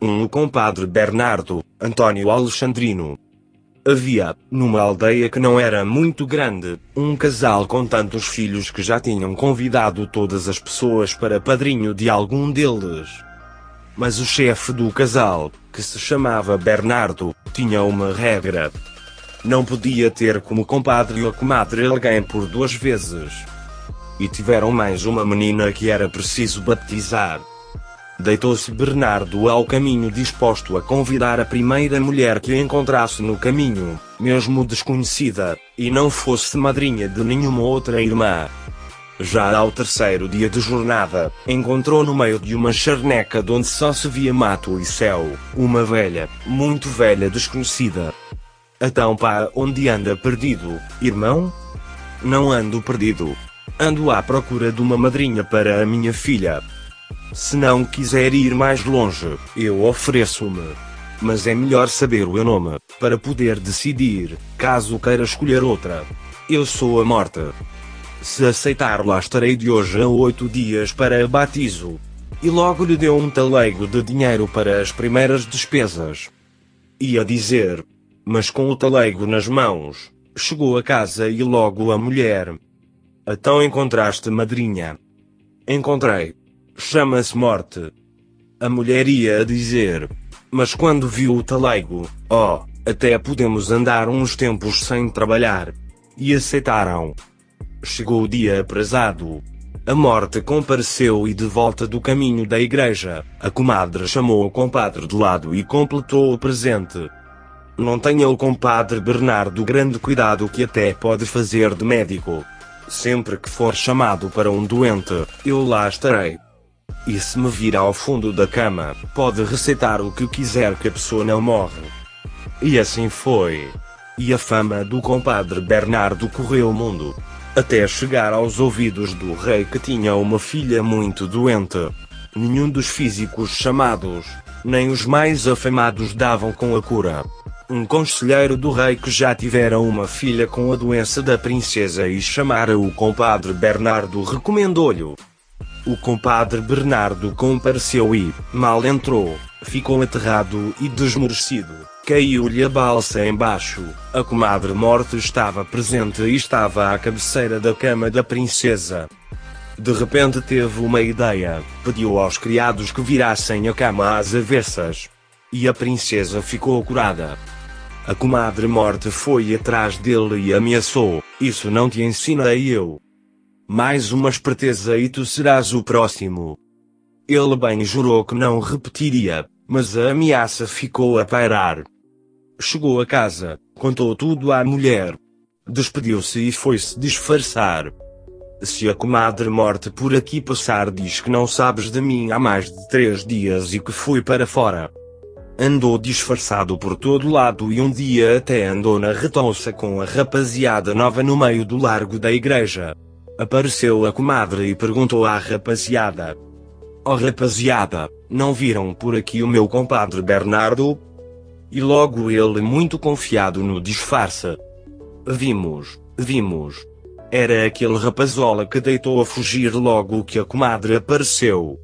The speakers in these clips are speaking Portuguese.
Um compadre Bernardo, Antônio Alexandrino. Havia, numa aldeia que não era muito grande, um casal com tantos filhos que já tinham convidado todas as pessoas para padrinho de algum deles. Mas o chefe do casal, que se chamava Bernardo, tinha uma regra. Não podia ter como compadre ou comadre alguém por duas vezes. E tiveram mais uma menina que era preciso batizar. Deitou-se Bernardo ao caminho disposto a convidar a primeira mulher que encontrasse no caminho, mesmo desconhecida, e não fosse madrinha de nenhuma outra irmã. Já ao terceiro dia de jornada, encontrou no meio de uma charneca de onde só se via mato e céu, uma velha, muito velha desconhecida. Então pá, onde anda perdido, irmão? Não ando perdido. Ando à procura de uma madrinha para a minha filha. Se não quiser ir mais longe, eu ofereço-me. Mas é melhor saber o meu nome, para poder decidir, caso queira escolher outra. Eu sou a morte. Se aceitar lá estarei de hoje a oito dias para batizo. E logo lhe deu um talego de dinheiro para as primeiras despesas. Ia dizer, mas com o talego nas mãos, chegou a casa e logo a mulher. Então encontraste madrinha. Encontrei. Chama-se morte. A mulher ia dizer. Mas quando viu o talego, oh, até podemos andar uns tempos sem trabalhar. E aceitaram. Chegou o dia aprazado. A morte compareceu e de volta do caminho da igreja, a comadre chamou o compadre de lado e completou o presente. Não tenha o compadre Bernardo grande cuidado que até pode fazer de médico. Sempre que for chamado para um doente, eu lá estarei. E se me vir ao fundo da cama, pode receitar o que quiser que a pessoa não morre. E assim foi. E a fama do compadre Bernardo correu o mundo até chegar aos ouvidos do rei que tinha uma filha muito doente. Nenhum dos físicos chamados, nem os mais afamados davam com a cura. Um conselheiro do rei que já tivera uma filha com a doença da princesa e chamara o compadre Bernardo recomendou-lhe. O compadre Bernardo compareceu e, mal entrou, ficou aterrado e desmorecido. Caiu-lhe a balsa embaixo. A comadre morte estava presente e estava à cabeceira da cama da princesa. De repente teve uma ideia. Pediu aos criados que virassem a cama às avessas. E a princesa ficou curada. A comadre morte foi atrás dele e ameaçou: Isso não te ensinei eu. Mais uma esperteza e tu serás o próximo. Ele bem jurou que não repetiria, mas a ameaça ficou a pairar. Chegou a casa, contou tudo à mulher. Despediu-se e foi-se disfarçar. Se a comadre morte por aqui passar diz que não sabes de mim há mais de três dias e que fui para fora. Andou disfarçado por todo lado e um dia até andou na retonça com a rapaziada nova no meio do largo da igreja. Apareceu a comadre e perguntou à rapaziada. Oh rapaziada, não viram por aqui o meu compadre Bernardo? E logo ele muito confiado no disfarce. Vimos, vimos. Era aquele rapazola que deitou a fugir logo que a comadre apareceu.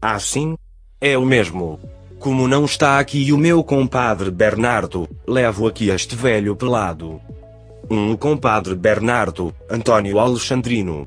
Ah sim? É o mesmo. Como não está aqui o meu compadre Bernardo, levo aqui este velho pelado. Um compadre Bernardo, Antônio Alexandrino.